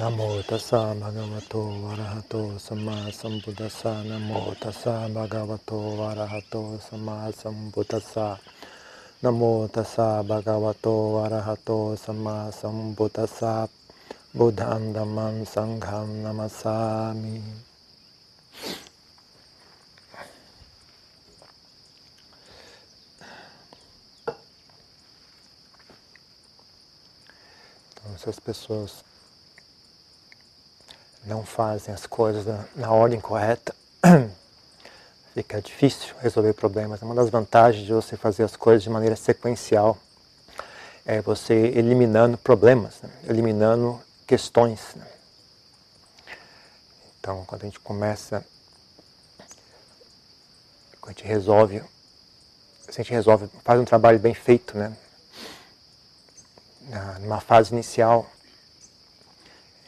नमो तस्सा भगवतो वरहतो सम्मा सम्बुदस्सा नमो तस्सा भगवतो वरहतो सम्मा सम्बुदस्सा नमो तस्सा भगवतो वरहतो सम्मा सम्बुदस्सा बुद्धं, धम्मं सङ्घं नमसामि Essas pessoas não fazem as coisas na, ordem correta, fica difícil resolver problemas. Uma das vantagens de você fazer as coisas de maneira sequencial é você eliminando problemas, né? eliminando questões. Né? Então, quando a gente começa, quando a gente resolve, a gente resolve, faz um trabalho bem feito, né? numa fase inicial,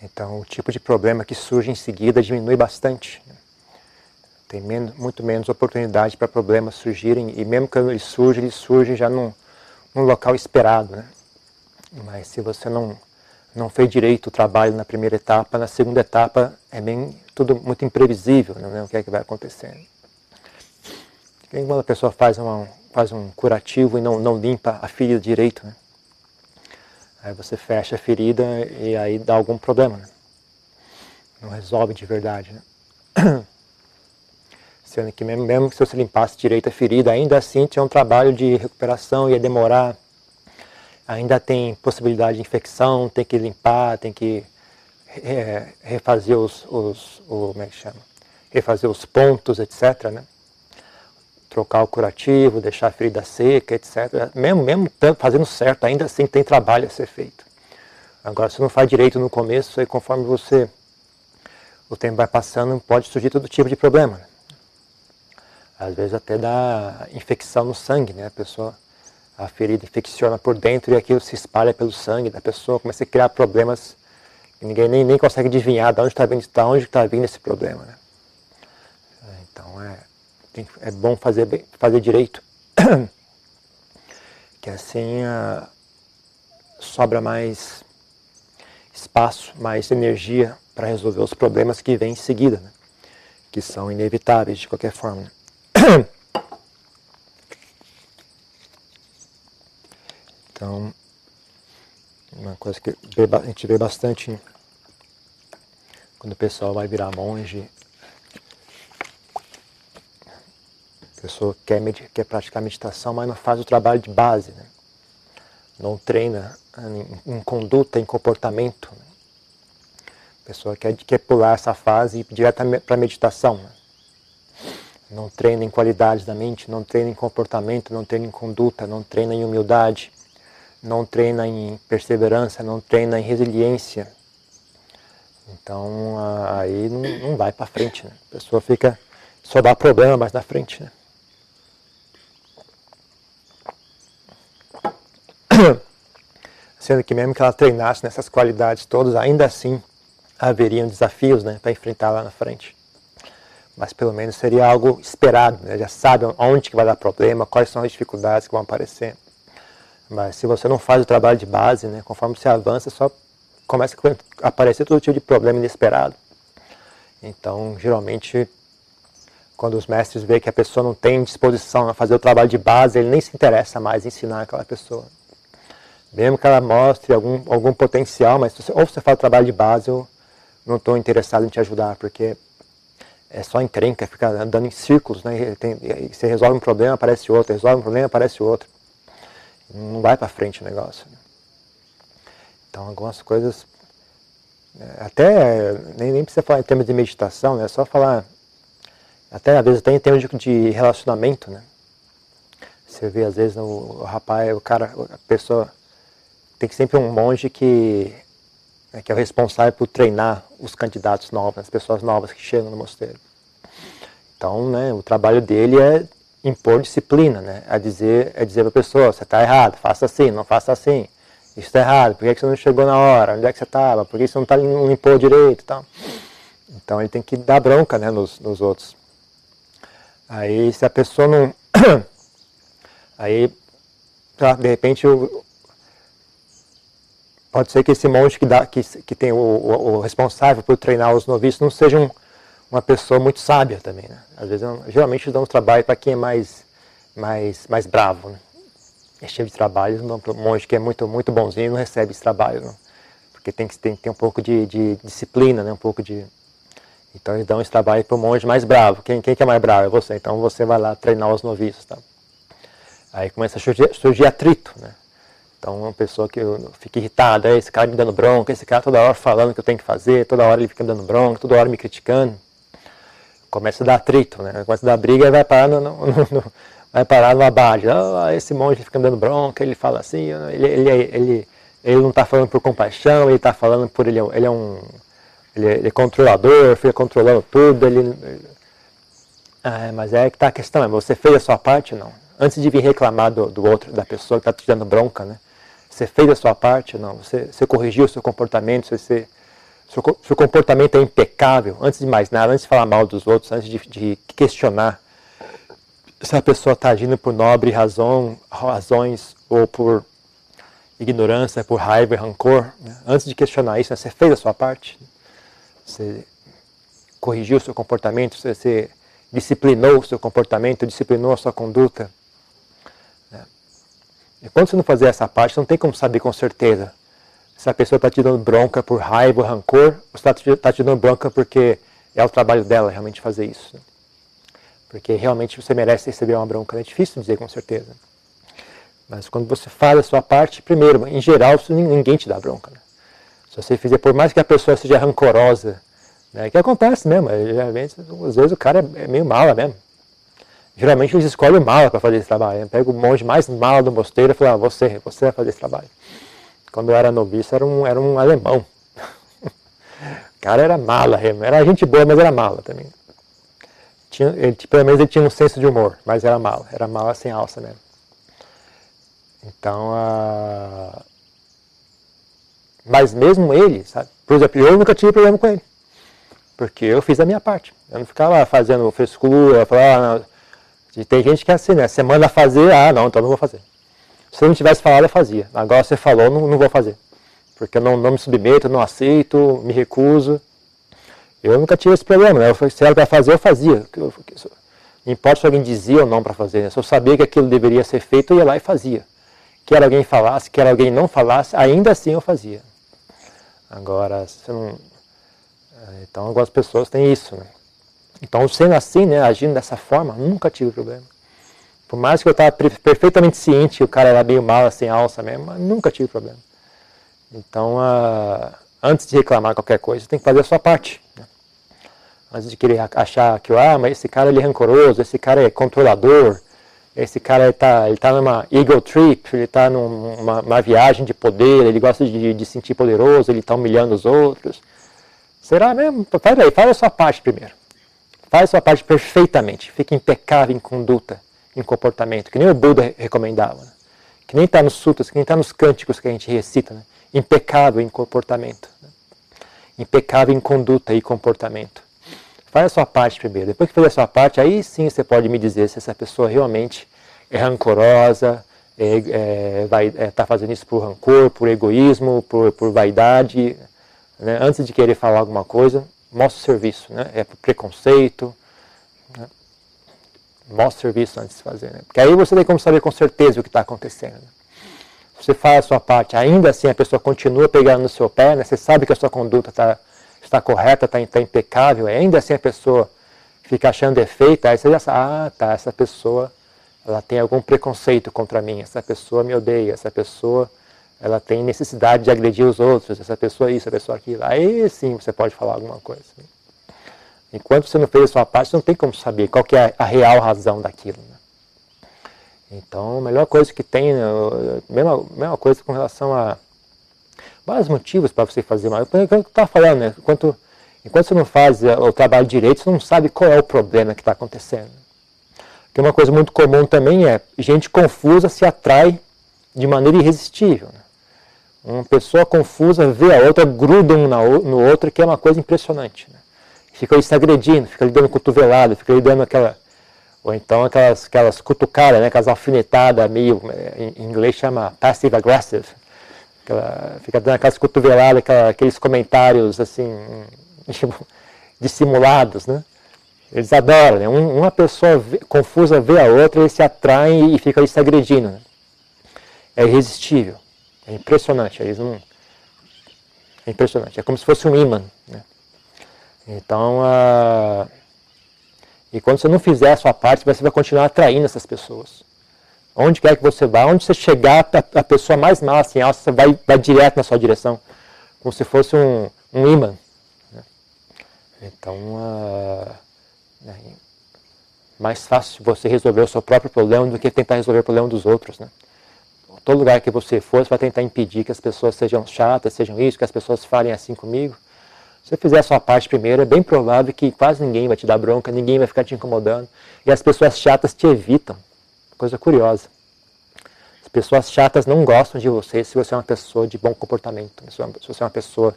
então, o tipo de problema que surge em seguida diminui bastante. Tem menos, muito menos oportunidade para problemas surgirem, e mesmo quando eles surgem, eles surgem já num, num local esperado. Né? Mas se você não, não fez direito o trabalho na primeira etapa, na segunda etapa é bem tudo muito imprevisível, né? o que é que vai acontecendo. Quando a pessoa faz, uma, faz um curativo e não, não limpa a ferida direito, né? Aí você fecha a ferida e aí dá algum problema. Né? Não resolve de verdade. Né? Sendo que mesmo, mesmo que se você limpasse direito a ferida, ainda assim tinha um trabalho de recuperação, ia demorar. Ainda tem possibilidade de infecção, tem que limpar, tem que é, refazer os, os o, como é que chama? refazer os pontos, etc. Né? Trocar o curativo, deixar a ferida seca, etc. Mesmo, mesmo fazendo certo, ainda assim tem trabalho a ser feito. Agora, se não faz direito no começo, aí conforme você o tempo vai passando, pode surgir todo tipo de problema. Às vezes até dá infecção no sangue, né? A pessoa, a ferida infecciona por dentro e aquilo se espalha pelo sangue da pessoa, começa a criar problemas que ninguém nem, nem consegue adivinhar de onde está vindo, de onde está vindo esse problema, né? Então é é bom fazer, fazer direito, que assim sobra mais espaço, mais energia para resolver os problemas que vêm em seguida, né? que são inevitáveis de qualquer forma. Então, uma coisa que a gente vê bastante quando o pessoal vai virar monge pessoa quer, quer praticar meditação, mas não faz o trabalho de base, né? não treina em, em, conduta, em comportamento. Né? A pessoa quer, quer pular essa fase e ir direto para a meditação. Né? Não treina em qualidades da mente, não treina em comportamento, não treina em conduta, não treina em humildade, não treina em perseverança, não treina em resiliência. Então aí não, não vai para frente. Né? A pessoa fica só dá problema mais na frente. Né? Sendo que mesmo que ela treinasse nessas qualidades todas, ainda assim haveriam desafios né, para enfrentar lá na frente. Mas pelo menos seria algo esperado, né? já sabe onde que vai dar problema, quais são as dificuldades que vão aparecer. Mas se você não faz o trabalho de base, né, conforme você avança, só começa a aparecer todo tipo de problema inesperado. Então, geralmente, quando os mestres veem que a pessoa não tem disposição a fazer o trabalho de base, ele nem se interessa mais em ensinar aquela pessoa. Mesmo que ela mostre algum, algum potencial, mas você, ou você faz o trabalho de base, eu não estou interessado em te ajudar, porque é só encrenca, fica andando em círculos, né? Tem, você resolve um problema, aparece outro, resolve um problema, aparece outro. Não vai para frente o negócio. Então, algumas coisas, é, até nem, nem precisa falar em termos de meditação, né? é só falar, até às vezes até em termos de, de relacionamento, né? Você vê às vezes o, o rapaz, o cara, a pessoa tem sempre um monge que, né, que é o responsável por treinar os candidatos novos, as pessoas novas que chegam no mosteiro. Então, né, o trabalho dele é impor disciplina, né, é dizer, é dizer para a pessoa, você está errado, faça assim, não faça assim, isso está errado, por que, você não chegou na hora, onde é que você estava, por que você não, tá, não limpou direito tal. Então ele tem que dar bronca né, nos, nos outros. Aí se a pessoa não. Aí, de repente, o, pode ser que esse monge que, dá, que, que tem o, o, o responsável por treinar os noviços não seja um, uma pessoa muito sábia também. Né? Às vezes, geralmente dão trabalho para quem é mais, mais, mais bravo. Né? Esse tipo de trabalho, um monge que é muito, muito bonzinho não recebe esse trabalho. Não? Porque tem que, tem que ter um pouco de, de disciplina, né? um pouco de... Então eles dão esse trabalho para o monge mais bravo. Quem, quem que é mais bravo? É você. Então você vai lá treinar os noviços. Tá? Aí começa a surgir, surgir atrito. Né? Então, uma pessoa que fica irritada, esse cara me dando bronca, esse cara toda hora falando que eu tenho que fazer, toda hora ele fica me dando bronca, toda hora me criticando. Começa a dar atrito, né? começa a dar briga e vai parar, no, no, no vai parar numa base. Ah, esse monge fica me dando bronca, ele fala assim, ele, ele, ele, ele não está falando por compaixão, ele está falando por. Ele, ele é um. Ele é, ele é controlador, fica controlando tudo. Ele, ah, mas é que está a questão, é, você fez a sua parte não? Antes de vir reclamar do, do outro, da pessoa que está te dando bronca, né? Você fez a sua parte? Não. Você, você corrigiu o seu comportamento? Você, você, seu, seu comportamento é impecável? Antes de mais nada, antes de falar mal dos outros, antes de, de questionar se a pessoa está agindo por nobre razão, razões ou por ignorância, por raiva e rancor, né? antes de questionar isso, né? você fez a sua parte? Você corrigiu o seu comportamento? Você, você disciplinou o seu comportamento? Disciplinou a sua conduta? E quando você não fazer essa parte, não tem como saber com certeza se a pessoa está te dando bronca por raiva, rancor, ou está te, dando bronca porque é o trabalho dela realmente fazer isso. Porque realmente você merece receber uma bronca. É difícil dizer com certeza. Mas quando você faz a sua parte, primeiro, em geral, ninguém te dá bronca. Né? Se você fizer, por mais que a pessoa seja rancorosa, né, que acontece mesmo, às vezes o cara é meio mala mesmo. Geralmente eles escolhem mala para fazer esse trabalho. Pega o monge mais mala do mosteiro e fala, ah, você, você vai fazer esse trabalho. Quando eu era noviço, era um, era um alemão. o cara era mala, era gente boa, mas era mala também. Tinha, ele, pelo menos ele tinha um senso de humor, mas era mala, era mala sem alça mesmo. Então, uh... mas mesmo ele, sabe? Por exemplo, eu nunca tive problema com ele. Porque eu fiz a minha parte. Eu não ficava fazendo frescura, falar, ah, e tem gente que é assim, né? Você manda fazer, ah, não, então não vou fazer. Se eu não tivesse falado, eu fazia. Agora você falou, não, não vou fazer. Porque eu não, não me submeto, não aceito, me recuso. Eu nunca tive esse problema, né? Se era para fazer, eu fazia. Não importa se alguém dizia ou não para fazer. Né? Se eu sabia que aquilo deveria ser feito, eu ia lá e fazia. Quer alguém falasse, quer alguém não falasse, ainda assim eu fazia. Agora, você não... Então, algumas pessoas têm isso, né? Então, sendo assim, né, agindo dessa forma, nunca tive problema. Por mais que eu estava perfeitamente ciente que o cara era meio mal, sem alça mesmo, mas nunca tive problema. Então, uh, antes de reclamar qualquer coisa, tem que fazer a sua parte. Né? Antes de querer achar que, ah, mas esse cara ele é rancoroso, esse cara é controlador, esse cara está ele tá numa ego trip, ele está numa viagem de poder, ele gosta de, de sentir poderoso, ele está humilhando os outros. Será mesmo? Faz aí, faz a sua parte primeiro. Faz sua parte perfeitamente. Fique impecável em conduta, em comportamento, que nem o Buda recomendava. Né? Que nem está nos sutras, que nem está nos cânticos que a gente recita. Né? Impecável em comportamento. Né? Impecável em conduta e comportamento. Faz a sua parte primeiro. Depois que fizer a sua parte, aí sim você pode me dizer se essa pessoa realmente é rancorosa, está é, é, é, tá fazendo isso por rancor, por egoísmo, por, por vaidade. Né? Antes de querer falar alguma coisa, mostra o serviço, né? É preconceito. Né? Mostra o serviço antes de fazer, né? Porque aí você tem como saber com certeza o que está acontecendo. Né? Você faz a sua parte, ainda assim a pessoa continua pegando no seu pé, né? Você sabe que a sua conduta tá, está correta, está tá impecável, ainda assim a pessoa fica achando defeito, aí você já sabe, ah, tá, essa pessoa ela tem algum preconceito contra mim, essa pessoa me odeia, essa pessoa ela tem necessidade de agredir os outros, essa pessoa isso, essa pessoa aquilo. Aí sim você pode falar alguma coisa. Enquanto você não fez a sua parte, você não tem como saber qual que é a real razão daquilo. Né? Então, a melhor coisa que tem, né, mesma, mesma coisa com relação a vários motivos para você fazer mal. É eu estava falando, né? Enquanto, enquanto você não faz eh, o trabalho direito, você não sabe qual é o problema que está acontecendo. Porque uma coisa muito comum também é gente confusa se atrai de maneira irresistível. Né? Uma pessoa confusa vê a outra, gruda um no outro, que é uma coisa impressionante. Né? Fica ali se agredindo, fica ali dando cotovelada, fica ali dando aquela. Ou então aquelas, aquelas cutucadas, né? aquelas alfinetadas meio. Em inglês chama passive aggressive. Aquela, fica dando aquelas cotoveladas, aquela, aqueles comentários assim, tipo, dissimulados, né? Eles adoram, né? uma pessoa vê, confusa vê a outra, eles se atraem e ficam ali se agredindo. Né? É irresistível, é impressionante. Eles não... É impressionante, é como se fosse um imã. Né? Então, e quando você não fizer a sua parte, você vai continuar atraindo essas pessoas. Onde quer que você vá, onde você chegar, a pessoa mais má, assim, você vai, vai direto na sua direção, como se fosse um, um imã. Né? Então, né? mais fácil você resolver o seu próprio problema do que tentar resolver o problema dos outros. Né? Todo lugar que você for, você vai tentar impedir que as pessoas sejam chatas, sejam isso, que as pessoas falem assim comigo. Se você fizer a sua parte primeiro, é bem provável que quase ninguém vai te dar bronca, ninguém vai ficar te incomodando. E as pessoas chatas te evitam coisa curiosa. As pessoas chatas não gostam de você se você é uma pessoa de bom comportamento, se você é uma pessoa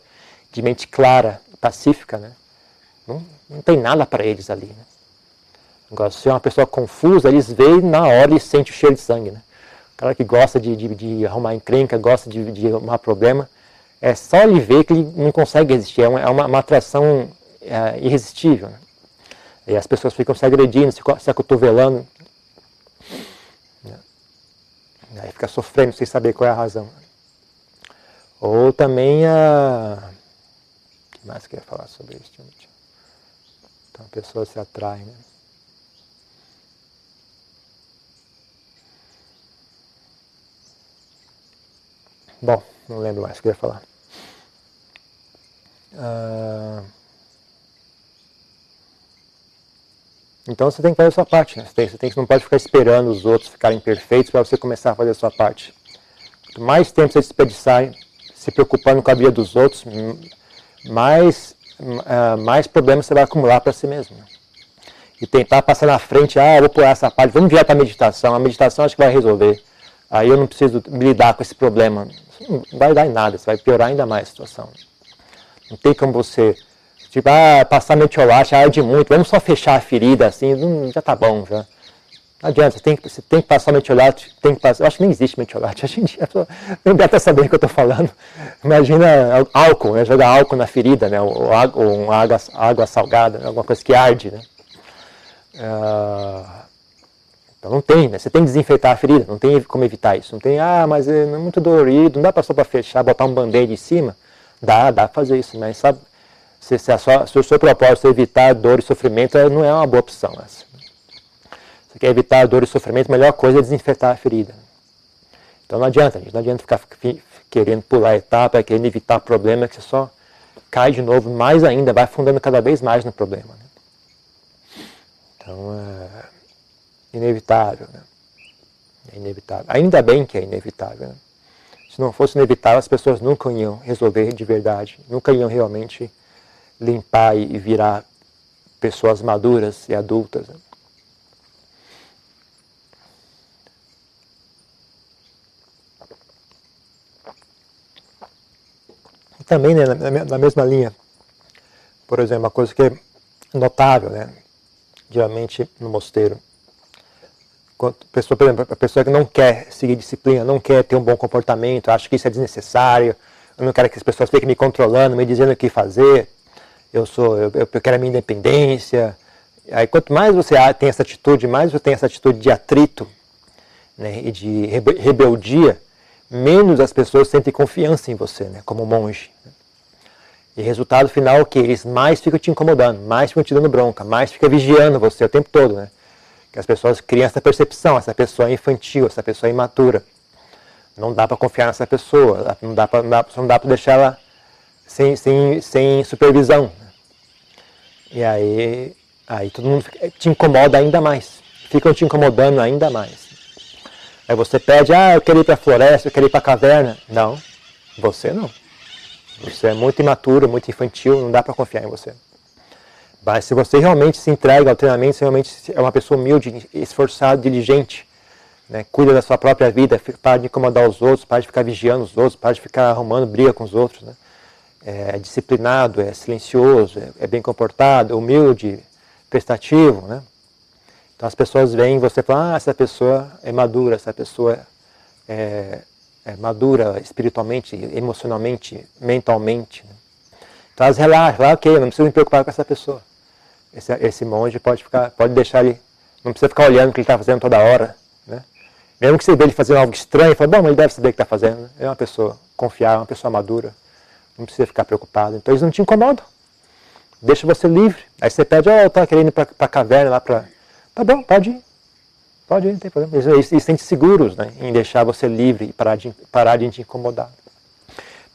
de mente clara, pacífica, né? Não, não tem nada para eles ali, né? Agora, se é uma pessoa confusa, eles veem na hora e sentem o cheiro de sangue, né? Cara que gosta de, de, de arrumar encrenca, gosta de, de arrumar problema, é só ele ver que ele não consegue resistir, é uma, é uma, uma atração é, irresistível. Né? E as pessoas ficam se agredindo, se, se acotovelando. Aí fica sofrendo sem saber qual é a razão. Ou também a. O que mais que eu ia falar sobre isso? Então a pessoa se atrai, né? Bom, não lembro mais o que eu ia falar. Uh... Então você tem que fazer a sua parte, né? Você, tem, você, tem, você não pode ficar esperando os outros ficarem perfeitos para você começar a fazer a sua parte. Quanto mais tempo você desperdiçar se preocupando com a vida dos outros, mais, uh, mais problemas você vai acumular para si mesmo. Né? E tentar passar na frente, ah, vou pular essa parte, vamos virar para a meditação, a meditação acho que vai resolver. Aí eu não preciso lidar com esse problema. Não vai dar em nada, você vai piorar ainda mais a situação. Não tem como você Tipo, ah, passar metiolate arde muito, vamos só fechar a ferida assim, já tá bom, já. Não adianta, você tem, você tem que passar metiolate, tem que passar, eu acho que nem existe metiolate, hoje em dia, não deve estar sabendo o que eu estou falando. Imagina álcool, né, jogar álcool na ferida, né, ou, ou água, água salgada, né, alguma coisa que arde, né. Ah, então não tem, né, você tem que desinfetar a ferida, não tem como evitar isso. Não tem, ah, mas é muito dolorido, não dá só para fechar, botar um band-aid em cima? Dá, dá para fazer isso, mas sabe se, se, sua, se, o seu propósito é evitar dor e sofrimento, não é uma boa opção. Essa. Você quer evitar dor e sofrimento, a melhor coisa é desinfetar a ferida. Então não adianta, gente, não adianta ficar querendo pular etapa, querendo evitar problema, que você só cai de novo mais ainda, vai afundando cada vez mais no problema. Né? Então é inevitável. Né? É inevitável. Ainda bem que é inevitável. Né? Se não fosse inevitável, as pessoas nunca iam resolver de verdade, nunca iam realmente limpar e virar pessoas maduras e adultas. Né? também né, na mesma linha, por exemplo, uma coisa que é notável, né, geralmente no mosteiro, pessoa, por exemplo, a pessoa que não quer seguir disciplina, não quer ter um bom comportamento, acha que isso é desnecessário, eu não quero que as pessoas fiquem me controlando, me dizendo o que fazer, eu sou, eu, eu quero a minha independência. Aí quanto mais você tem essa atitude, mais você tem essa atitude de atrito né, e de rebeldia, menos as pessoas sentem confiança em você, né, como monge. E resultado final é que? Eles mais ficam te incomodando, mais ficam te dando bronca, mais ficam vigiando você o tempo todo. Né? Que as pessoas criam essa percepção, essa pessoa é infantil, essa pessoa é imatura. Não dá para confiar nessa pessoa, não dá para não dá para deixar ela sem, sem, sem supervisão. E aí, aí todo mundo te incomoda ainda mais. Ficam te incomodando ainda mais. Aí você pede, ah, eu quero ir para a floresta, eu quero ir para a caverna. Não, você não. Você é muito imaturo, muito infantil, não dá para confiar em você. Mas se você realmente se entrega ao treinamento, você realmente é uma pessoa humilde, esforçada, diligente, né, cuida da sua própria vida, para de incomodar os outros, para de ficar vigiando os outros, para de ficar arrumando briga com os outros. Né? é disciplinado, é silencioso, é, é bem comportado, humilde, prestativo, né? Então as pessoas veem você e falam, ah, essa pessoa é madura, essa pessoa é, é, madura espiritualmente, emocionalmente, mentalmente. Né? Então elas relaxam, ok, não preciso me preocupar com essa pessoa. Esse, esse monge pode, ficar, pode deixar ele, não precisa ficar olhando o que ele está fazendo toda hora. Né? Mesmo que você vê ele fazendo algo estranho, fala, bom, ele deve saber o que está fazendo. Né? É uma pessoa confiável, uma pessoa madura. Não precisa ficar preocupado. Então eles não te incomodam. Deixa você livre. Aí você pede, oh, eu estou querendo ir para a caverna lá para. Tá bom, pode ir. Pode ir, não tem problema. Eles, eles, eles se sentem seguros né, em deixar você livre e parar de, parar de te incomodar.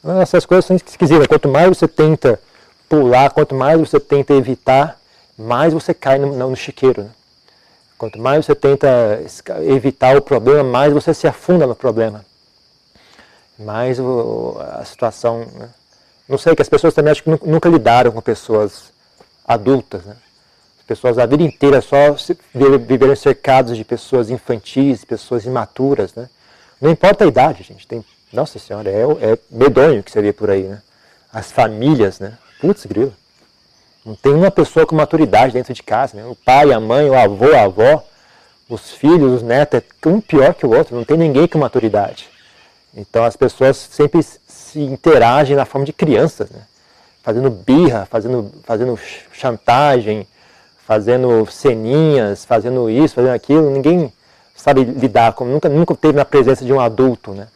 Então, essas coisas são esquisitas. Quanto mais você tenta pular, quanto mais você tenta evitar, mais você cai no, no chiqueiro. Né? Quanto mais você tenta evitar o problema, mais você se afunda no problema. Mais o, a situação. Né? Não sei, que as pessoas também acho que nunca lidaram com pessoas adultas. Né? As pessoas a vida inteira só viveram cercados de pessoas infantis, pessoas imaturas. Né? Não importa a idade, gente. Tem, nossa Senhora, é, é medonho que vê por aí. Né? As famílias, né? Putz, grilo. Não tem uma pessoa com maturidade dentro de casa. Né? O pai, a mãe, o avô, a avó, os filhos, os netos, é um pior que o outro. Não tem ninguém com maturidade. Então as pessoas sempre se interagem na forma de crianças, né? fazendo birra, fazendo, fazendo chantagem, fazendo ceninhas, fazendo isso, fazendo aquilo. Ninguém sabe lidar, com, nunca, nunca teve na presença de um adulto. Né?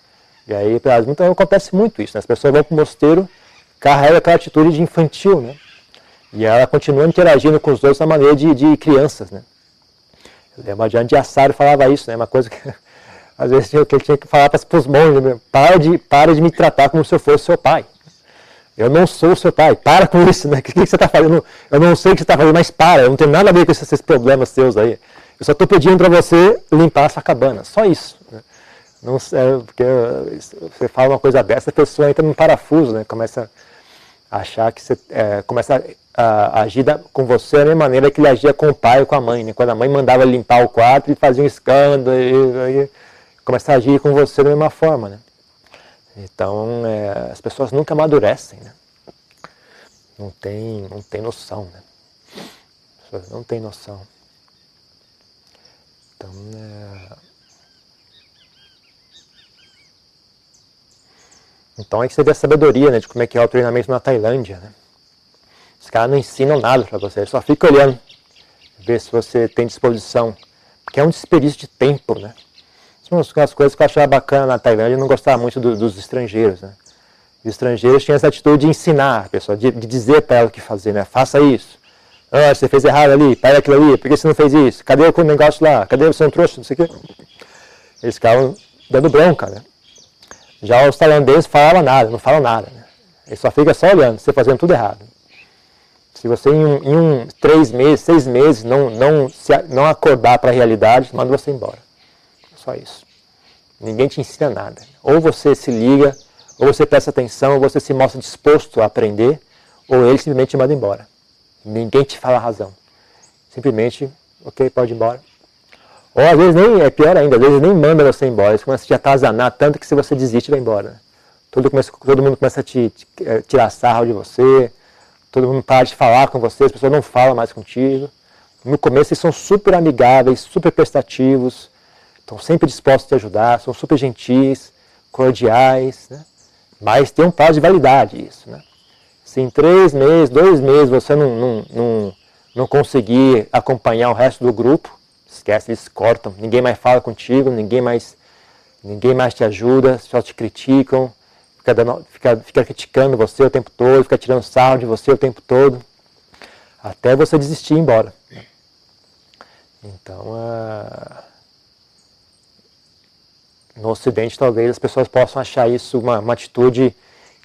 E aí então, acontece muito isso. Né? As pessoas vão para o mosteiro, carregam aquela atitude de infantil. Né? E ela continua interagindo com os outros da maneira de, de crianças, né? Eu lembro de Assaro falava isso, né? Uma coisa que às vezes que ele tinha que falar para os monges, para de, para de me tratar como se eu fosse seu pai. Eu não sou seu pai, para com isso, né? O que, que você está fazendo? Eu não sei o que você está fazendo, mas para, eu não tenho nada a ver com esses, esses problemas seus aí. Eu só estou pedindo para você limpar a sua cabana, só isso. Né? Não, é, porque você fala uma coisa dessa, a pessoa entra num parafuso, né? Começa a achar que você é, começa a, agir com você da mesma maneira que ele agia com o pai ou com a mãe. Né? Quando a mãe mandava limpar o quarto, ele fazia um escândalo, e, e começa a agir com você da mesma forma. Né? Então, é, as pessoas nunca amadurecem. Né? Não, tem, não tem noção. Né? As pessoas não têm noção. Então, é... Então aí que você vê a sabedoria né, de como é que é o treinamento na Tailândia. Né? Os caras não ensinam nada para você, só fica olhando, ver se você tem disposição. Porque é um desperdício de tempo, né? As coisas que eu achava bacana na Tailândia, eu não gostava muito do, dos estrangeiros, né? Os estrangeiros tinham essa atitude de ensinar a pessoa, de, de dizer para ela o que fazer, né? Faça isso. Ah, você fez errado ali, para aquilo ali, por que você não fez isso? Cadê o negócio lá? Cadê você não trouxe? Não sei o quê. Eles ficavam dando bronca, né? Já os tailandeses falavam nada, não falam nada. Né? Eles só ficam só olhando, você fazendo tudo errado. Se você em um, em um três meses, seis meses não, não, se, não acordar para a realidade, manda você embora. Só isso. Ninguém te ensina nada. Ou você se liga, ou você presta atenção, ou você se mostra disposto a aprender, ou ele simplesmente te manda embora. Ninguém te fala a razão. Simplesmente, ok, pode ir embora. Ou às vezes nem, é pior ainda, às vezes nem manda você embora, eles começam a te atazanar tanto que se você desiste, vai embora. Todo, começa, todo mundo começa a te, te, eh, tirar sarro de você, todo mundo para de falar com você, as pessoas não falam mais contigo. No começo eles são super amigáveis, super prestativos, estão sempre dispostos a te ajudar, são super gentis, cordiais, né? mas tem um prazo de validade isso. Né? Se em três meses, dois meses você não, não, não, não conseguir acompanhar o resto do grupo, esquece, eles cortam, ninguém mais fala contigo, ninguém mais, ninguém mais te ajuda, só te criticam, fica, dando, fica, fica criticando você o tempo todo, fica tirando sarro de você o tempo todo, até você desistir e ir embora. Então, uh, no Ocidente, talvez as pessoas possam achar isso uma, uma atitude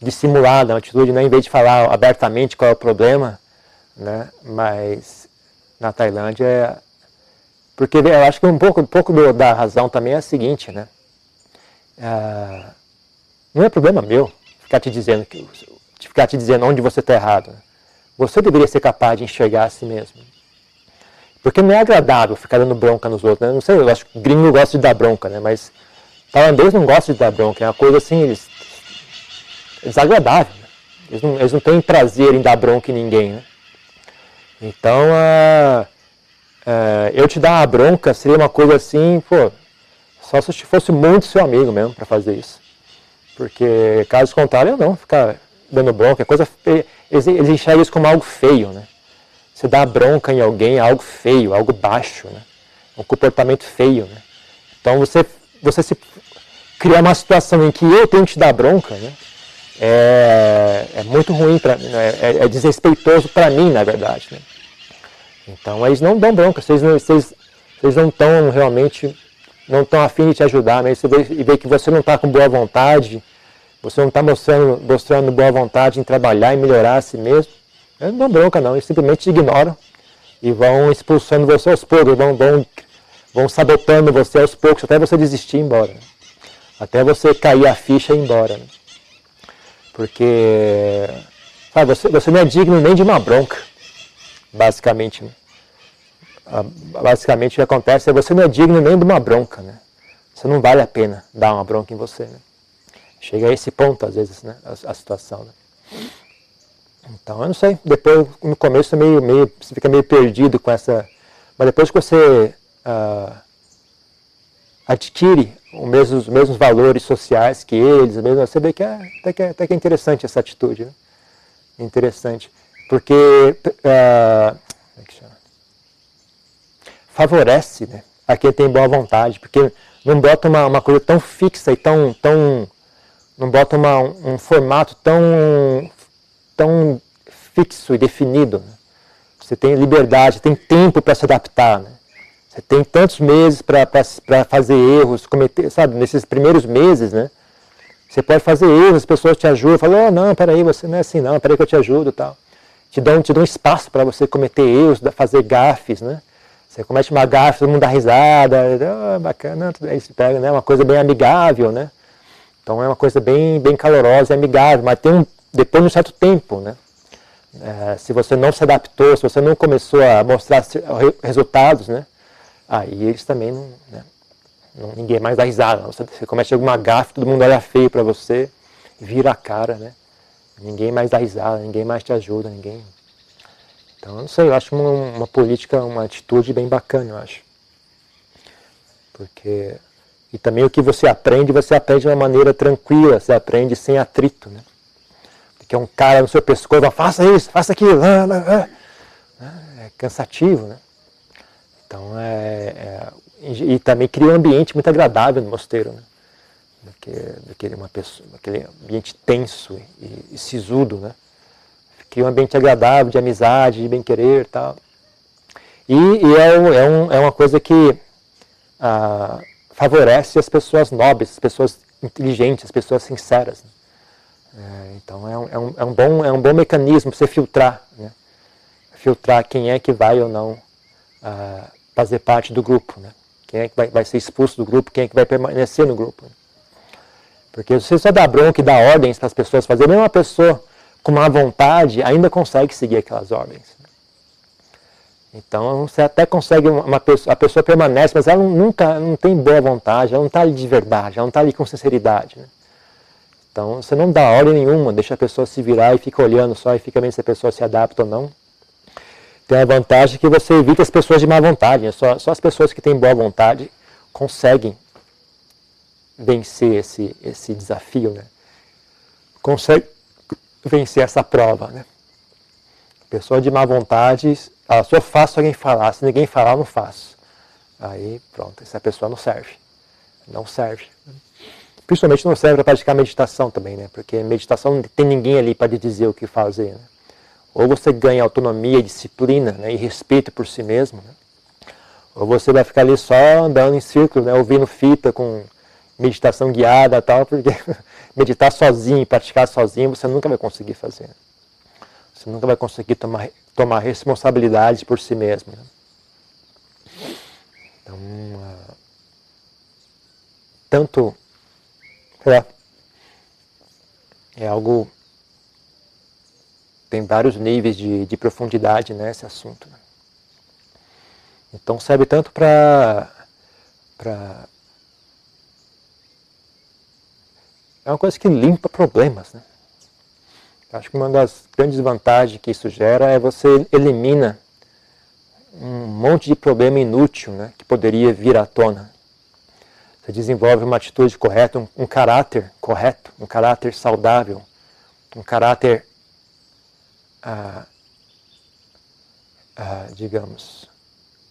dissimulada, uma atitude, né, em vez de falar abertamente qual é o problema, né, mas na Tailândia é porque eu acho que um pouco, um pouco do, da razão também é a seguinte, né? É, não é problema meu ficar te dizendo que ficar te dizendo onde você está errado. Você deveria ser capaz de enxergar a si mesmo. Porque não é agradável ficar dando bronca nos outros. Né? Não sei, eu acho que gringo gosta de dar bronca, né? Mas tailandês não gosta de dar bronca. É uma coisa assim, eles, desagradável. Né? Eles, não, eles não têm prazer em dar bronca em ninguém, né? Então, uh, é, eu te dar uma bronca seria uma coisa assim, pô, só se eu fosse muito seu amigo mesmo para fazer isso. Porque, caso contrário, eu não ficar dando bronca. É coisa. Eles, eles enxergam isso como algo feio, né? Você dá bronca em alguém é algo feio, algo baixo, né? Um comportamento feio, né? Então você, você se criar uma situação em que eu tenho que te dar bronca, né? É, é muito ruim para né? é, é desrespeitoso para mim, na verdade, né? Então eles não dão bronca, vocês não, vocês, não estão realmente, não estão afim de te ajudar, mas você vê, vê que você não está com boa vontade, você não está mostrando, mostrando boa vontade em trabalhar e melhorar a si mesmo, eles não dão bronca não, eles simplesmente te ignoram e vão expulsando você aos poucos, vão, vão, vão sabotando você aos poucos, até você desistir e ir embora. Até você cair a ficha e ir embora. Né? Porque sabe, você, você não é digno nem de uma bronca, basicamente. Né? Basicamente o que acontece é que você não é digno nem de uma bronca, né? Você não vale a pena dar uma bronca em você, né? Chega a esse ponto, às vezes, né? A, a situação, né? Então, eu não sei. Depois, no começo, meio, meio, você fica meio perdido com essa... Mas depois que você uh, adquire os mesmos, os mesmos valores sociais que eles, mesmo, você vê que é, até, que é, até que é interessante essa atitude. Né? Interessante. Porque... Uh, favorece né, a quem tem boa vontade, porque não bota uma, uma coisa tão fixa e tão, tão não bota uma, um formato tão, tão fixo e definido. Né? Você tem liberdade, tem tempo para se adaptar. Né? Você tem tantos meses para fazer erros, cometer, sabe, nesses primeiros meses, né? Você pode fazer erros, as pessoas te ajudam, falam, oh, não, peraí, você não é assim não, peraí que eu te ajudo tal. Te dão, te dão espaço para você cometer erros, fazer gafes, né? Você comete uma gafe, todo mundo dá risada, oh, bacana, aí se pega, né? Uma coisa bem amigável, né? Então é uma coisa bem, bem calorosa e amigável, mas tem um, depois de um certo tempo, né? É, se você não se adaptou, se você não começou a mostrar resultados, né? Aí eles também não, né? não ninguém mais dá risada. Você, você comete alguma gafe, todo mundo olha feio para você, vira a cara, né? Ninguém mais dá risada, ninguém mais te ajuda, ninguém então, eu não sei, eu acho uma, uma política, uma atitude bem bacana, eu acho. Porque. E também o que você aprende, você aprende de uma maneira tranquila, você aprende sem atrito, né? Porque um cara no seu pescoço, fala, faça isso, faça aquilo. É cansativo, né? Então, é, é, e também cria um ambiente muito agradável no mosteiro, né? Daquele, uma pessoa, aquele ambiente tenso e, e sisudo, né? Que um ambiente agradável, de amizade, de bem-querer tal. E, e é, é, um, é, uma coisa que ah, favorece as pessoas nobres, as pessoas inteligentes, as pessoas sinceras. Né? É, então é um, é, um, é, um bom, é um bom mecanismo para você filtrar, né? filtrar quem é que vai ou não ah, fazer parte do grupo, né? quem é que vai, vai, ser expulso do grupo, quem é que vai permanecer no grupo. Né? Porque se você só dá bronca e dá ordens para as pessoas fazerem, uma pessoa com má vontade, ainda consegue seguir aquelas ordens. Então você até consegue uma pessoa, a pessoa permanece, mas ela nunca não tem boa vontade, ela não está ali de verdade, ela não está ali com sinceridade. Né? Então você não dá ordem nenhuma, deixa a pessoa se virar e fica olhando só e fica vendo se a pessoa se adapta ou não. Tem a vantagem que você evita as pessoas de má vontade, né? só, só as pessoas que têm boa vontade conseguem vencer esse, esse desafio. Né? Consegue, vencer essa prova. Né? Pessoa de má vontade, ela só faz alguém falar, se ninguém falar, eu não faço. Aí pronto, essa pessoa não serve. Não serve. Principalmente não serve para praticar meditação também, né? Porque meditação não tem ninguém ali para te dizer o que fazer. Né? Ou você ganha autonomia, disciplina né? e respeito por si mesmo, né? ou você vai ficar ali só andando em círculo, né? ouvindo fita com meditação guiada tal, porque meditar sozinho, praticar sozinho, você nunca vai conseguir fazer. Você nunca vai conseguir tomar, tomar responsabilidade por si mesmo. Né? Então, uh, tanto é, é algo tem vários níveis de, de profundidade nesse assunto. Né? Então serve tanto para é uma coisa que limpa problemas. Né? Acho que uma das grandes vantagens que isso gera é você elimina um monte de problema inútil né, que poderia vir à tona. Você desenvolve uma atitude correta, um, um caráter correto, um caráter saudável, um caráter, ah, ah, digamos,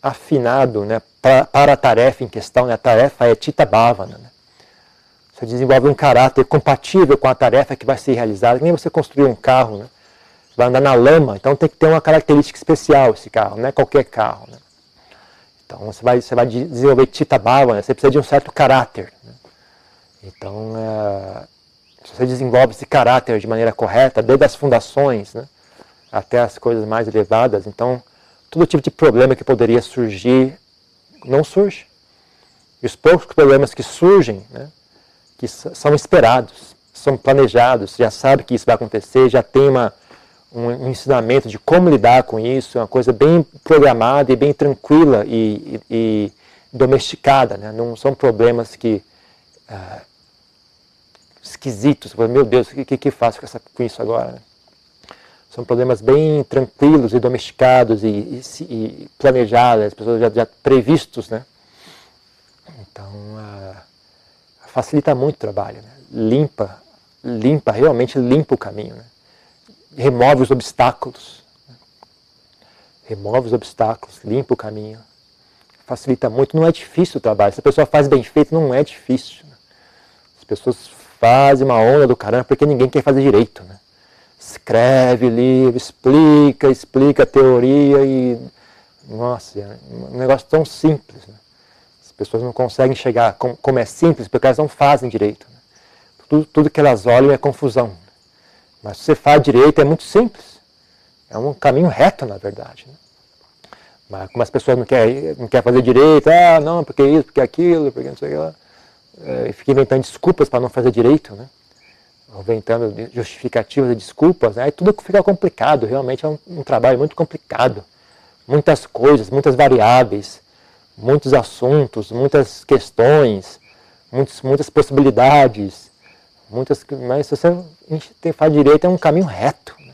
afinado né, para, para, a tarefa em questão. Né? A tarefa é Tita Bhavana. Né? Você desenvolve um caráter compatível com a tarefa que vai ser realizada. Nem você construir um carro, né? vai andar na lama, então tem que ter uma característica especial esse carro, não é qualquer carro. Né? Então você vai, você vai desenvolver Tita Bhavana, você precisa de um certo caráter. Né? Então, é, se você desenvolve esse caráter de maneira correta, desde as fundações né, até as coisas mais elevadas, então todo tipo de problema que poderia surgir não surge. E os poucos problemas que surgem, né, que são esperados, são planejados, já sabe que isso vai acontecer, já tem uma, um, ensinamento de como lidar com isso, é uma coisa bem programada e bem tranquila e, e, e domesticada. Né? Não são problemas que ah, esquisitos. Meu Deus, o que, que faço com, essa, com isso agora? Né? São problemas bem tranquilos e domesticados e, e, e planejados, as pessoas já, já previstos, né? Então, uh, facilita muito o trabalho, né? limpa, limpa, realmente limpa o caminho, né? remove os obstáculos, né? remove os obstáculos, limpa o caminho, facilita muito. Não é difícil o trabalho. Se a pessoa faz bem feito, não é difícil. Né? As pessoas fazem uma onda do caramba porque ninguém quer fazer direito, né? Escreve livro, explica, explica a teoria e. Nossa, é um negócio tão simples. Né? As pessoas não conseguem chegar como, como é simples porque elas não fazem direito. Né? Tudo, tudo que elas olham é confusão. Mas se você faz direito é muito simples. É um caminho reto, na verdade. Né? Mas como as pessoas não querem, não querem fazer direito, ah, não, porque isso, porque aquilo, porque não sei o que lá é, fica inventando desculpas para não fazer direito, né? inventando justificativas e desculpas, né? aí tudo fica complicado, realmente é um, um, trabalho muito complicado. Muitas coisas, muitas variáveis, muitos assuntos, muitas questões, muitos, muitas possibilidades, muitas, mas se você tem, faz direito é um caminho reto. Né?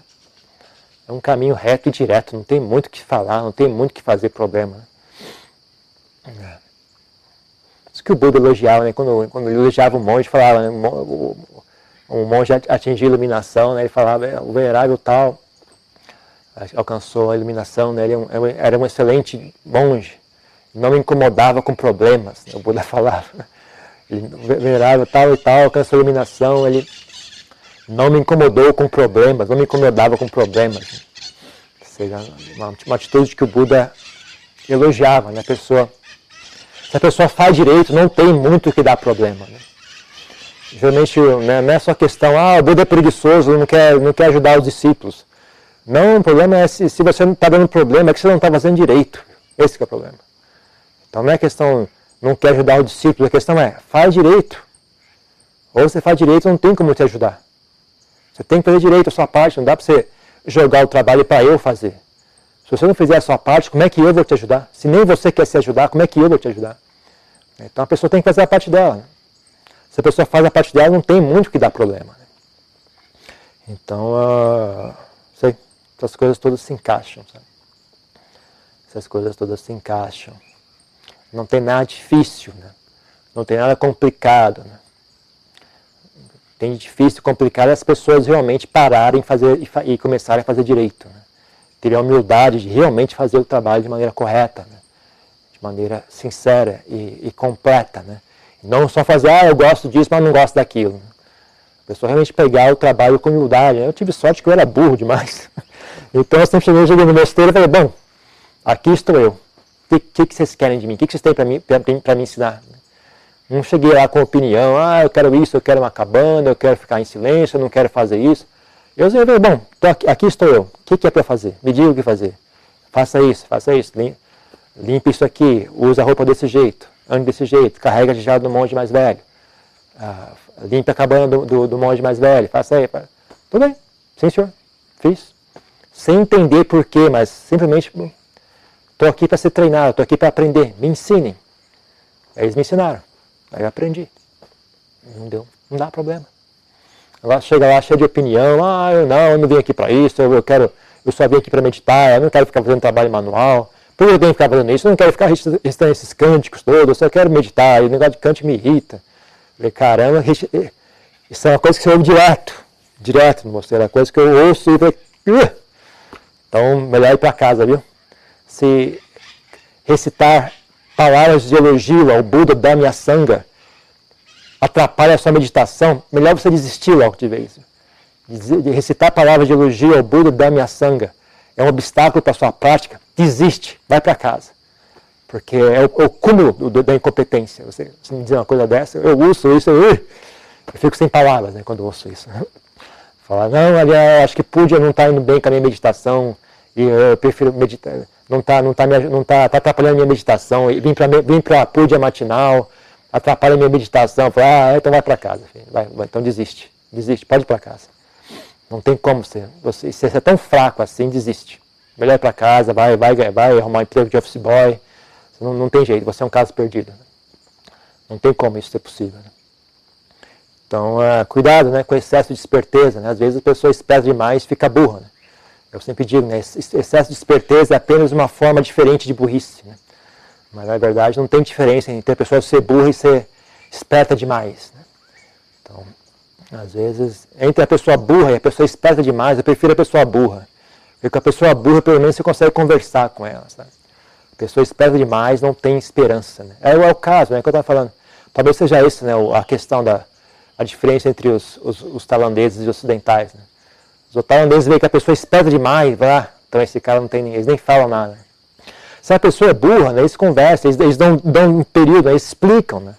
É um caminho reto e direto, não tem muito o que falar, não tem muito o que fazer problema. Né? É. Isso que o Buda elogiava, né? quando, quando ele elogiava o monge, falava, né? o, o, monge atingiu a iluminação, né? ele falava, é, o venerável tal alcançou a iluminação, né? ele é era um excelente monge, não me incomodava com problemas, né? o Buda falava. Ele, venerável tal e tal alcançou a iluminação, ele não me incomodou com problemas, não me incomodava com problemas. Ou seja, uma, uma atitude que o Buda elogiava, né? a pessoa se a pessoa faz direito, não tem muito que dar problema. Né? Geralmente né, não é só questão, ah, o Buda é preguiçoso, não quer, não quer ajudar os discípulos. Não, o problema é se, se você não está dando problema, é que você não está fazendo direito. Esse é o problema. Então não é questão, não quer ajudar os discípulos, a questão é, faz direito. Ou você faz direito, não tem como te ajudar. Você tem que fazer direito a sua parte, não dá para você jogar o trabalho para eu fazer. Se você não fizer a sua parte, como é que eu vou te ajudar? Se nem você quer se ajudar, como é que eu vou te ajudar? Então a pessoa tem que fazer a parte dela. Né? Se a pessoa faz a parte dela, não tem muito que dar problema. Né? Então, uh, sei, essas coisas todas se encaixam. Sabe? Essas coisas todas se encaixam. Não tem nada difícil, né? não tem nada complicado. Né? Tem difícil, complicado as pessoas realmente pararem fazer, e, e começarem a fazer direito. Né? A humildade de realmente fazer o trabalho de maneira correta. Né? maneira sincera e, e, completa. Né? Não só fazer, ah, eu gosto disso, mas não gosto daquilo. A pessoa realmente pegar o trabalho com humildade. Eu tive sorte que eu era burro demais. Então eu sempre cheguei, cheguei no meu e falei, bom, aqui estou eu. O que, que, vocês querem de mim? O que, que vocês têm para me ensinar? Não cheguei lá com opinião, ah, eu quero isso, eu quero uma cabana, eu quero ficar em silêncio, eu não quero fazer isso. Eu falei, bom, aqui, aqui, estou eu. O que, que é para fazer? Me diga o que fazer. Faça isso, faça isso limpa isso aqui, usa a roupa desse jeito, ande desse jeito, carrega de jarro do monge mais velho, ah, limpa a cabana do, do, do, monge mais velho, faça aí. Tudo bem, sim senhor, fiz. Sem entender porquê, mas simplesmente estou aqui para ser treinado, estou aqui para aprender, me ensinem. Eles me ensinaram, aí eu aprendi. Não deu, não dá problema. Agora chega lá cheio de opinião, ah, eu não, eu não vim aqui para isso, eu, eu quero, eu só vim aqui para meditar, eu não quero ficar fazendo trabalho manual, Por que eu tenho que ficar fazendo isso? Eu não quero ficar recitando esses cânticos todos, eu só quero meditar, e o negócio de cântico me irrita. Eu falei, caramba, isso é uma coisa que você ouve direto, direto no mosteiro, é uma coisa que eu ouço e falei, então melhor ir para casa, viu? Se recitar palavras de elogio ao Buda da minha sanga atrapalha a sua meditação, melhor você desistir logo de vez. De recitar palavras de elogio ao Buda da minha sanga é um obstáculo para a sua prática, desiste, vai para casa. Porque é o, é o cúmulo do, da incompetência. Você, você, me dizer uma coisa dessa, eu ouço isso, eu, eu fico sem palavras né, quando eu ouço isso. Falar, não, aliás, acho que Pudia não está indo bem com a minha meditação, e eu prefiro meditar, não está não tá, não tá, tá atrapalhando minha meditação, vim para a Pudia matinal, atrapalha minha meditação, falar, ah, então vai para casa, filho. Vai, vai, então desiste, desiste, pode ir para casa. Não tem como. Você, se você é tão fraco assim, desiste. Melhor ir para casa, vai, vai, vai arrumar um emprego de office boy. Não, não tem jeito, você é um caso perdido. Não tem como isso ser possível. Né? Então, uh, cuidado né, com excesso de esperteza. Né? Às vezes a pessoa espera demais e fica burra. Né? Eu sempre digo, né, excesso de esperteza é apenas uma forma diferente de burrice. Né? Mas na verdade não tem diferença entre a pessoa ser burra e ser esperta demais. Né? Então, às vezes, entre a pessoa burra e a pessoa esperta demais, eu prefiro a pessoa burra. Porque com a pessoa burra, pelo menos você consegue conversar com ela. Sabe? A pessoa esperta demais não tem esperança. Né? É, é, o caso, né, que eu estava falando. Talvez seja isso, né, a questão da a diferença entre os, os, os tailandeses e os ocidentais. Né? Os tailandeses veem que a pessoa esperta demais, vai lá, então esse cara não tem eles nem falam nada. Se a pessoa é burra, né, eles conversam, eles, eles dão, dão um período, eles explicam. Né?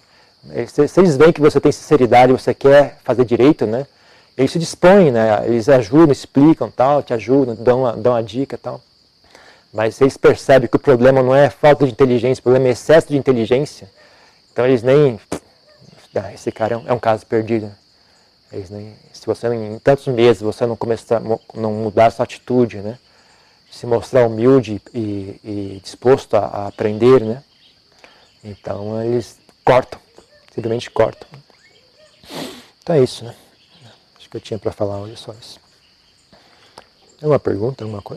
Se, se, eles veem que você tem sinceridade, você quer fazer direito, né? Eles se dispõem, né? Eles ajudam, explicam, tal, te ajudam, dão uma, dão uma dica, tal. Mas eles percebem que o problema não é falta de inteligência, o problema é excesso de inteligência. Então eles nem, esse cara é um, é um caso perdido. Eles nem, se você em tantos meses você não começar, não mudar sua atitude, né? Se mostrar humilde e, e disposto a, a aprender, né? Então eles cortam simplesmente cortam. Então é isso, né? Acho que eu tinha para falar hoje só isso. Tem uma pergunta, alguma coisa?